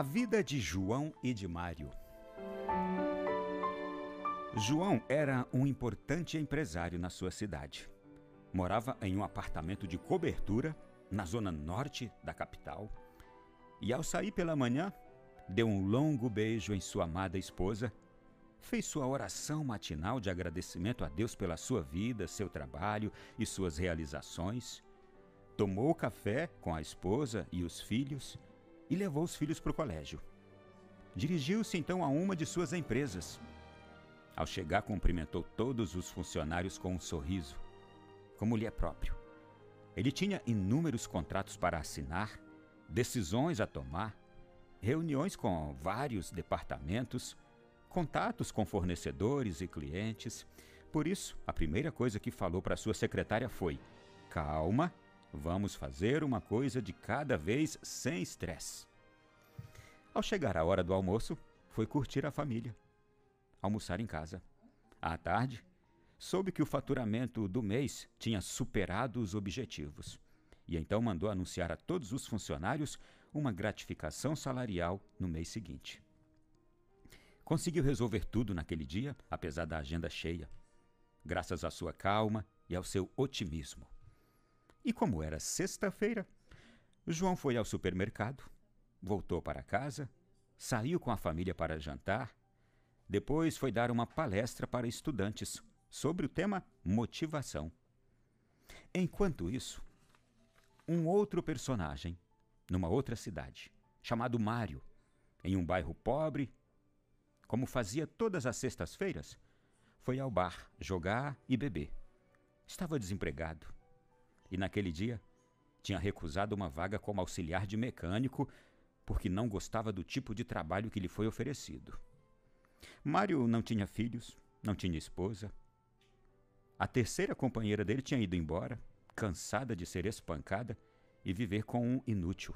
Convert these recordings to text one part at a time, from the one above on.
A vida de João e de Mário. João era um importante empresário na sua cidade. Morava em um apartamento de cobertura na zona norte da capital. E ao sair pela manhã, deu um longo beijo em sua amada esposa, fez sua oração matinal de agradecimento a Deus pela sua vida, seu trabalho e suas realizações, tomou café com a esposa e os filhos e levou os filhos para o colégio. Dirigiu-se então a uma de suas empresas. Ao chegar, cumprimentou todos os funcionários com um sorriso, como lhe é próprio. Ele tinha inúmeros contratos para assinar, decisões a tomar, reuniões com vários departamentos, contatos com fornecedores e clientes. Por isso, a primeira coisa que falou para sua secretária foi: Calma, vamos fazer uma coisa de cada vez sem estresse. Ao chegar a hora do almoço, foi curtir a família, almoçar em casa. À tarde, soube que o faturamento do mês tinha superado os objetivos e então mandou anunciar a todos os funcionários uma gratificação salarial no mês seguinte. Conseguiu resolver tudo naquele dia, apesar da agenda cheia, graças à sua calma e ao seu otimismo. E como era sexta-feira, João foi ao supermercado, voltou para casa, saiu com a família para jantar, depois foi dar uma palestra para estudantes sobre o tema motivação. Enquanto isso, um outro personagem, numa outra cidade, chamado Mário, em um bairro pobre, como fazia todas as sextas-feiras, foi ao bar jogar e beber. Estava desempregado e, naquele dia, tinha recusado uma vaga como auxiliar de mecânico porque não gostava do tipo de trabalho que lhe foi oferecido. Mário não tinha filhos, não tinha esposa. A terceira companheira dele tinha ido embora cansada de ser espancada e viver com um inútil.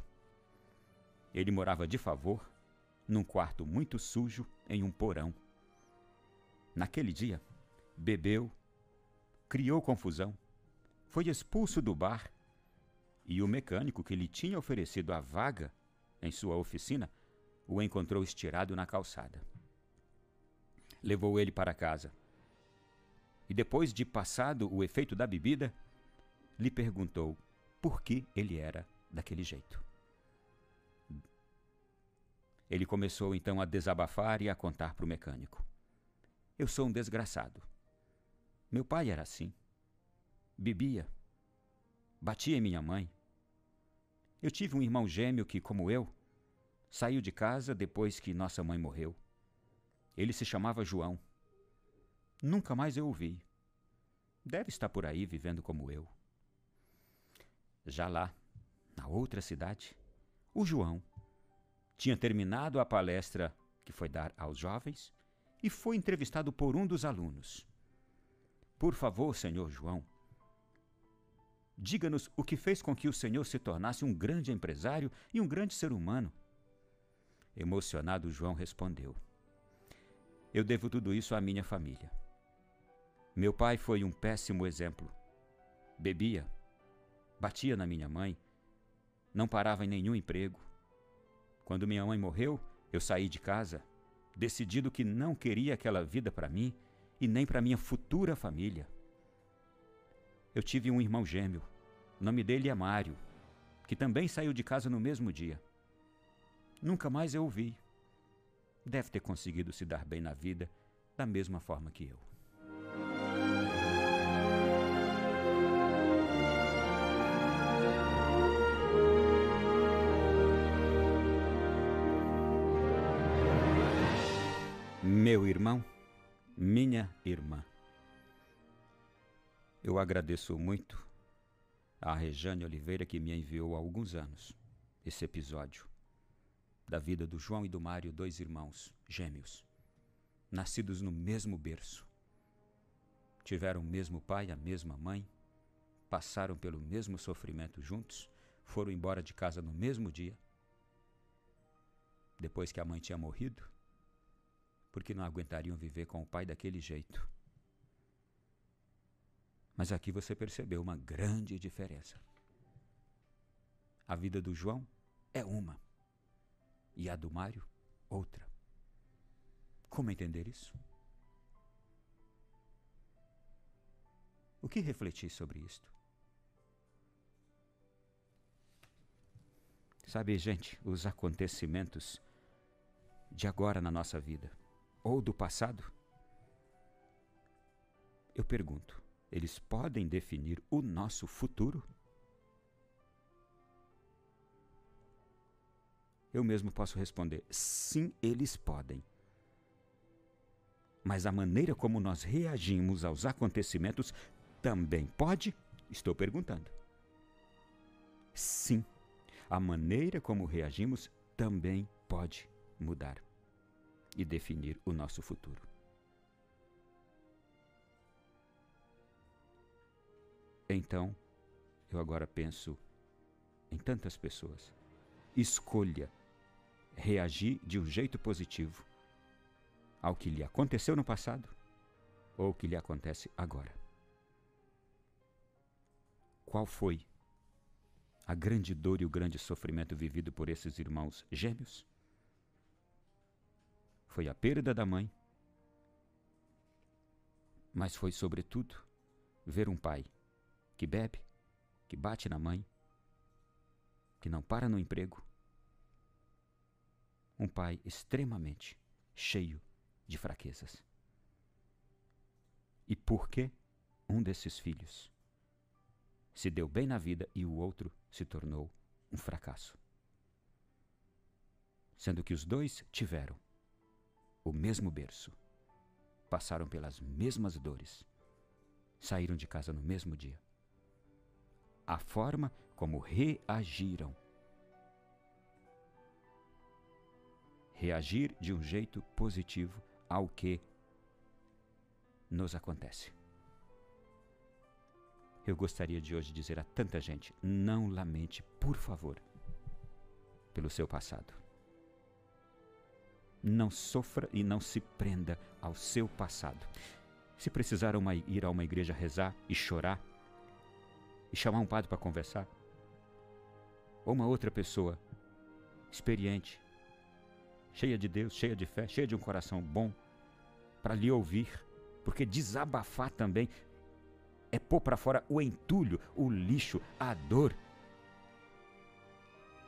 Ele morava de favor, num quarto muito sujo, em um porão. Naquele dia, bebeu, criou confusão, foi expulso do bar e o mecânico que lhe tinha oferecido a vaga em sua oficina o encontrou estirado na calçada. Levou ele para casa. E depois de passado o efeito da bebida, lhe perguntou por que ele era daquele jeito. Ele começou então a desabafar e a contar para o mecânico. Eu sou um desgraçado. Meu pai era assim. Bebia. Batia em minha mãe. Eu tive um irmão gêmeo que, como eu, saiu de casa depois que nossa mãe morreu. Ele se chamava João. Nunca mais eu o vi. Deve estar por aí vivendo como eu. Já lá, na outra cidade, o João tinha terminado a palestra que foi dar aos jovens e foi entrevistado por um dos alunos. Por favor, senhor João, diga-nos o que fez com que o senhor se tornasse um grande empresário e um grande ser humano. Emocionado, João respondeu: Eu devo tudo isso à minha família. Meu pai foi um péssimo exemplo. Bebia, batia na minha mãe, não parava em nenhum emprego. Quando minha mãe morreu, eu saí de casa, decidido que não queria aquela vida para mim e nem para minha futura família. Eu tive um irmão gêmeo, o nome dele é Mário, que também saiu de casa no mesmo dia. Nunca mais eu o vi. Deve ter conseguido se dar bem na vida da mesma forma que eu. Meu irmão, minha irmã, eu agradeço muito a Rejane Oliveira que me enviou há alguns anos esse episódio da vida do João e do Mário, dois irmãos gêmeos, nascidos no mesmo berço. Tiveram o mesmo pai, a mesma mãe, passaram pelo mesmo sofrimento juntos, foram embora de casa no mesmo dia. Depois que a mãe tinha morrido, porque não aguentariam viver com o pai daquele jeito. Mas aqui você percebeu uma grande diferença. A vida do João é uma. e a do Mário, outra. Como entender isso? O que refletir sobre isto? Sabe, gente, os acontecimentos de agora na nossa vida ou do passado, eu pergunto, eles podem definir o nosso futuro? Eu mesmo posso responder: sim, eles podem. Mas a maneira como nós reagimos aos acontecimentos também pode? Estou perguntando. Sim, a maneira como reagimos também pode mudar e definir o nosso futuro. Então, eu agora penso em tantas pessoas. Escolha reagir de um jeito positivo ao que lhe aconteceu no passado ou o que lhe acontece agora. Qual foi a grande dor e o grande sofrimento vivido por esses irmãos gêmeos? Foi a perda da mãe, mas foi, sobretudo, ver um pai que bebe, que bate na mãe, que não para no emprego. Um pai extremamente cheio de fraquezas. E por que um desses filhos se deu bem na vida e o outro se tornou um fracasso? Sendo que os dois tiveram o mesmo berço, passaram pelas mesmas dores, saíram de casa no mesmo dia. A forma como reagiram. Reagir de um jeito positivo ao que nos acontece. Eu gostaria de hoje dizer a tanta gente: não lamente, por favor, pelo seu passado. Não sofra e não se prenda ao seu passado. Se precisar uma, ir a uma igreja rezar e chorar, e chamar um padre para conversar, ou uma outra pessoa experiente, cheia de Deus, cheia de fé, cheia de um coração bom, para lhe ouvir, porque desabafar também é pôr para fora o entulho, o lixo, a dor,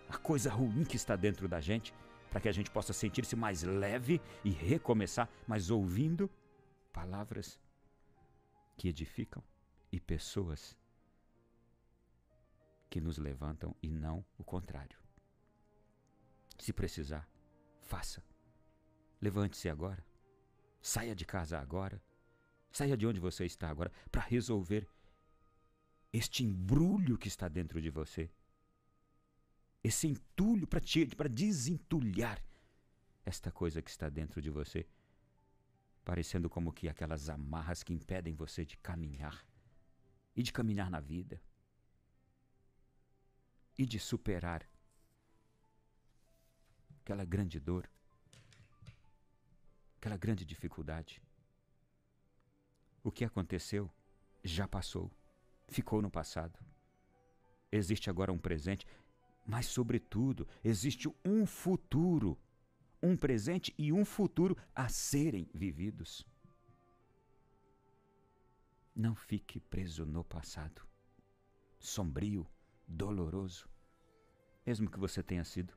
a coisa ruim que está dentro da gente para que a gente possa sentir-se mais leve e recomeçar, mas ouvindo palavras que edificam e pessoas que nos levantam e não o contrário. Se precisar, faça. Levante-se agora. Saia de casa agora. Saia de onde você está agora para resolver este embrulho que está dentro de você esse entulho para desentulhar esta coisa que está dentro de você, parecendo como que aquelas amarras que impedem você de caminhar e de caminhar na vida e de superar aquela grande dor, aquela grande dificuldade. O que aconteceu já passou, ficou no passado. Existe agora um presente mas, sobretudo, existe um futuro, um presente e um futuro a serem vividos. Não fique preso no passado, sombrio, doloroso, mesmo que você tenha sido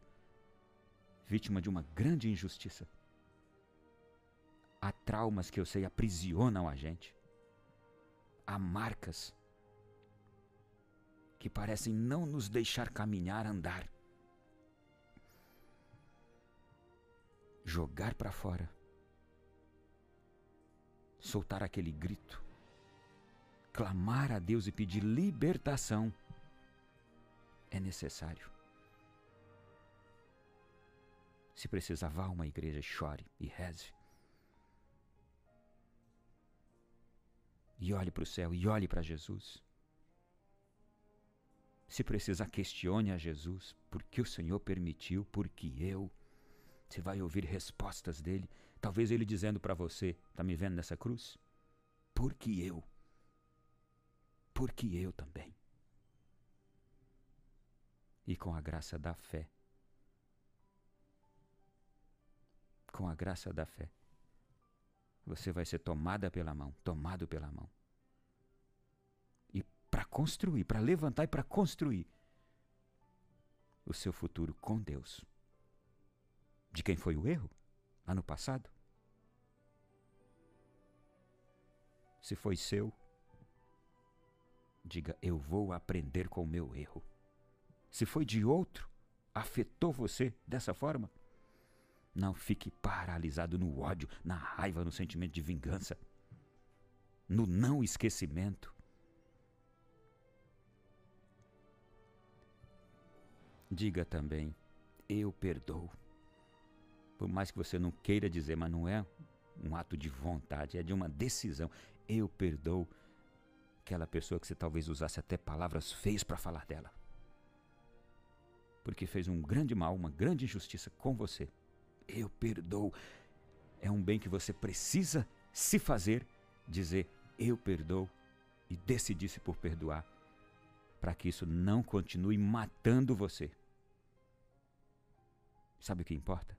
vítima de uma grande injustiça. Há traumas que eu sei aprisionam a gente. Há marcas que parecem não nos deixar caminhar, andar. Jogar para fora. Soltar aquele grito. Clamar a Deus e pedir libertação. É necessário. Se precisar, vá a uma igreja, chore e reze. E olhe para o céu e olhe para Jesus. Se precisar, questione a Jesus. Por que o Senhor permitiu? Por que eu? Você vai ouvir respostas dele. Talvez ele dizendo para você: Está me vendo nessa cruz? Por que eu? Por que eu também? E com a graça da fé, com a graça da fé, você vai ser tomada pela mão, tomado pela mão. E para construir, para levantar e para construir o seu futuro com Deus. De quem foi o erro? Lá no passado? Se foi seu, diga: Eu vou aprender com o meu erro. Se foi de outro, afetou você dessa forma? Não fique paralisado no ódio, na raiva, no sentimento de vingança, no não esquecimento. Diga também: Eu perdoo. Por mais que você não queira dizer, mas não é um ato de vontade, é de uma decisão. Eu perdoo aquela pessoa que você talvez usasse até palavras feias para falar dela. Porque fez um grande mal, uma grande injustiça com você. Eu perdoo. É um bem que você precisa se fazer, dizer eu perdoo e decidir-se por perdoar, para que isso não continue matando você. Sabe o que importa?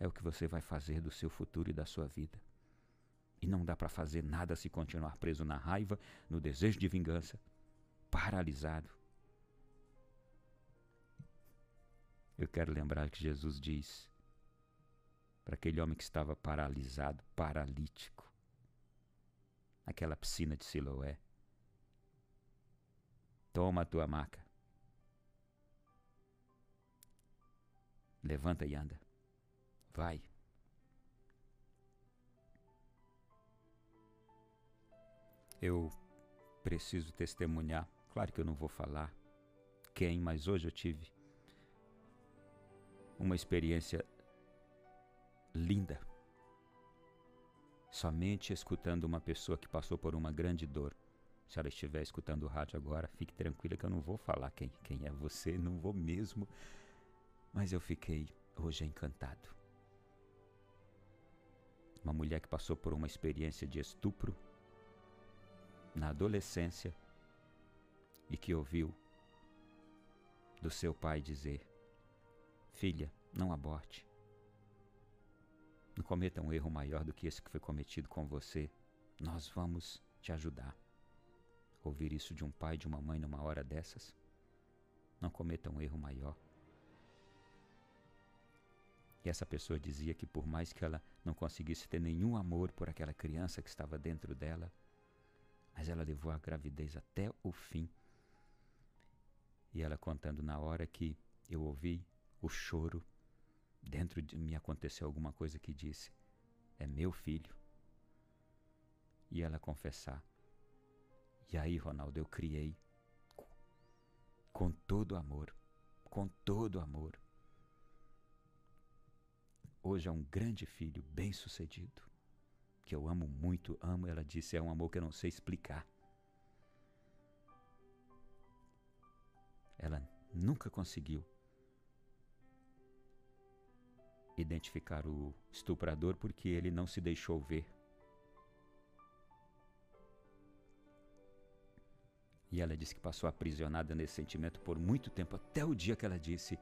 É o que você vai fazer do seu futuro e da sua vida. E não dá para fazer nada se continuar preso na raiva, no desejo de vingança, paralisado. Eu quero lembrar que Jesus diz para aquele homem que estava paralisado, paralítico, naquela piscina de Siloé: Toma a tua maca, levanta e anda, vai. Eu preciso testemunhar. Claro que eu não vou falar quem, mas hoje eu tive uma experiência linda. Somente escutando uma pessoa que passou por uma grande dor. Se ela estiver escutando o rádio agora, fique tranquila que eu não vou falar quem, quem é você, não vou mesmo. Mas eu fiquei hoje encantado. Uma mulher que passou por uma experiência de estupro na adolescência e que ouviu do seu pai dizer: Filha, não aborte. Não cometa um erro maior do que esse que foi cometido com você. Nós vamos te ajudar. Ouvir isso de um pai e de uma mãe numa hora dessas? Não cometa um erro maior. E essa pessoa dizia que por mais que ela não conseguisse ter nenhum amor por aquela criança que estava dentro dela, mas ela levou a gravidez até o fim. E ela contando na hora que eu ouvi o choro, dentro de mim aconteceu alguma coisa que disse: É meu filho. E ela confessar. E aí, Ronaldo, eu criei com todo amor, com todo amor. Hoje é um grande filho, bem-sucedido, que eu amo muito, amo. Ela disse: é um amor que eu não sei explicar. Ela nunca conseguiu identificar o estuprador porque ele não se deixou ver. E ela disse que passou aprisionada nesse sentimento por muito tempo, até o dia que ela disse: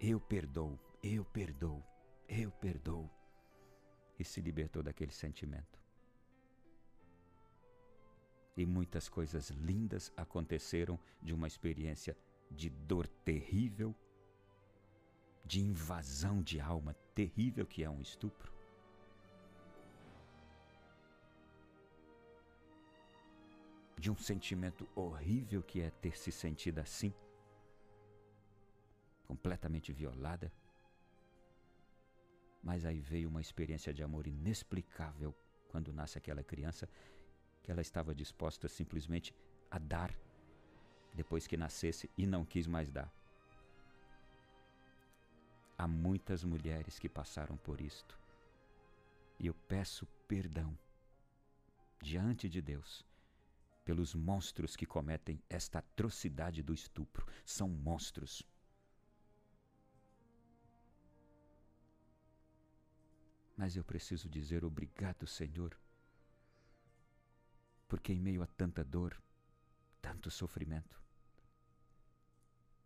Eu perdoo, eu perdoo, eu perdoo. E se libertou daquele sentimento. E muitas coisas lindas aconteceram de uma experiência de dor terrível de invasão de alma terrível que é um estupro. De um sentimento horrível que é ter se sentido assim, completamente violada. Mas aí veio uma experiência de amor inexplicável quando nasce aquela criança, que ela estava disposta simplesmente a dar depois que nascesse e não quis mais dar. Há muitas mulheres que passaram por isto. E eu peço perdão diante de Deus pelos monstros que cometem esta atrocidade do estupro. São monstros. Mas eu preciso dizer obrigado, Senhor, porque em meio a tanta dor, tanto sofrimento,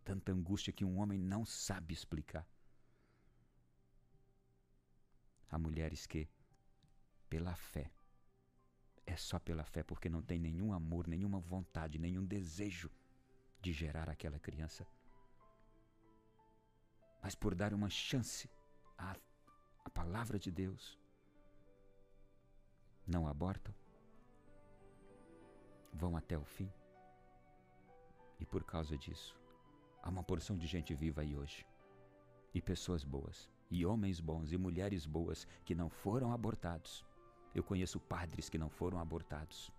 tanta angústia que um homem não sabe explicar, Há mulheres que, pela fé, é só pela fé, porque não tem nenhum amor, nenhuma vontade, nenhum desejo de gerar aquela criança, mas por dar uma chance à, à palavra de Deus, não abortam, vão até o fim. E por causa disso, há uma porção de gente viva aí hoje, e pessoas boas, e homens bons, e mulheres boas que não foram abortados. Eu conheço padres que não foram abortados,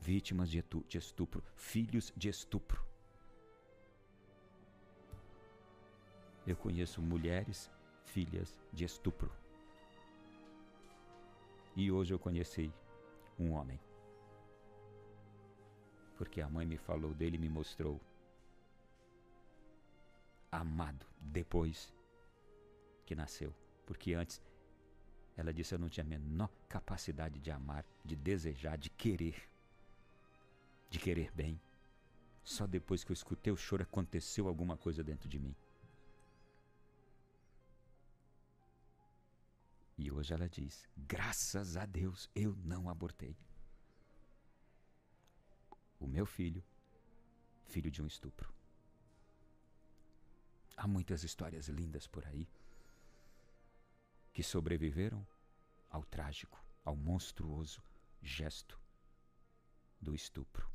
vítimas de estupro, filhos de estupro. Eu conheço mulheres, filhas de estupro. E hoje eu conheci um homem. Porque a mãe me falou dele e me mostrou. Amado depois que nasceu. Porque antes ela disse eu não tinha a menor capacidade de amar, de desejar, de querer. De querer bem. Só depois que eu escutei o choro aconteceu alguma coisa dentro de mim. E hoje ela diz: graças a Deus eu não abortei. O meu filho, filho de um estupro. Há muitas histórias lindas por aí que sobreviveram ao trágico, ao monstruoso gesto do estupro.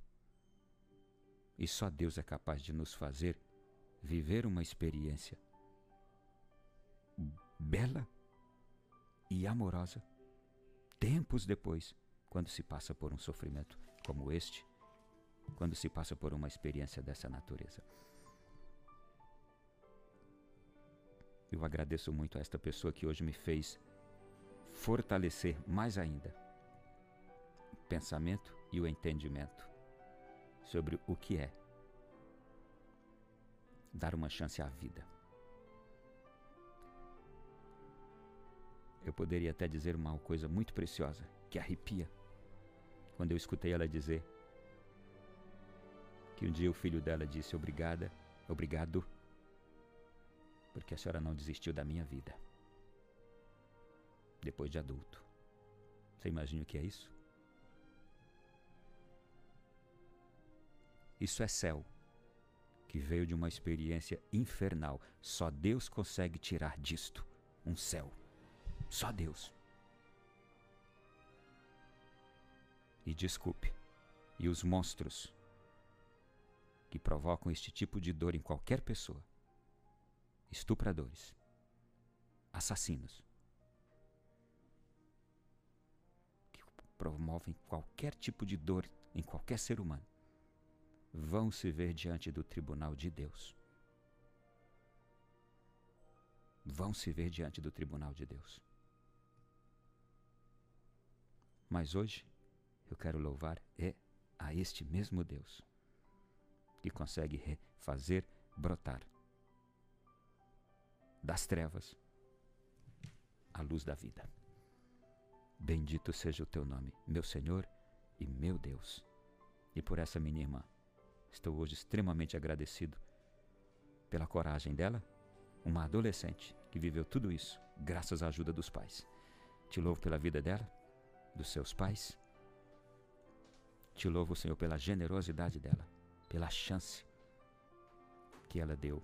E só Deus é capaz de nos fazer viver uma experiência bela e amorosa, tempos depois, quando se passa por um sofrimento como este, quando se passa por uma experiência dessa natureza. Eu agradeço muito a esta pessoa que hoje me fez fortalecer mais ainda o pensamento e o entendimento sobre o que é dar uma chance à vida. Eu poderia até dizer uma coisa muito preciosa, que arrepia, quando eu escutei ela dizer que um dia o filho dela disse obrigada, obrigado, porque a senhora não desistiu da minha vida. Depois de adulto. Você imagina o que é isso? Isso é céu, que veio de uma experiência infernal. Só Deus consegue tirar disto um céu. Só Deus. E desculpe, e os monstros que provocam este tipo de dor em qualquer pessoa estupradores, assassinos, que promovem qualquer tipo de dor em qualquer ser humano, vão se ver diante do tribunal de Deus. Vão se ver diante do tribunal de Deus. Mas hoje eu quero louvar é a este mesmo Deus que consegue fazer brotar das trevas a luz da vida. Bendito seja o teu nome, meu Senhor e meu Deus. E por essa minha irmã, estou hoje extremamente agradecido pela coragem dela, uma adolescente que viveu tudo isso graças à ajuda dos pais. Te louvo pela vida dela dos seus pais. Te louvo, Senhor, pela generosidade dela, pela chance que ela deu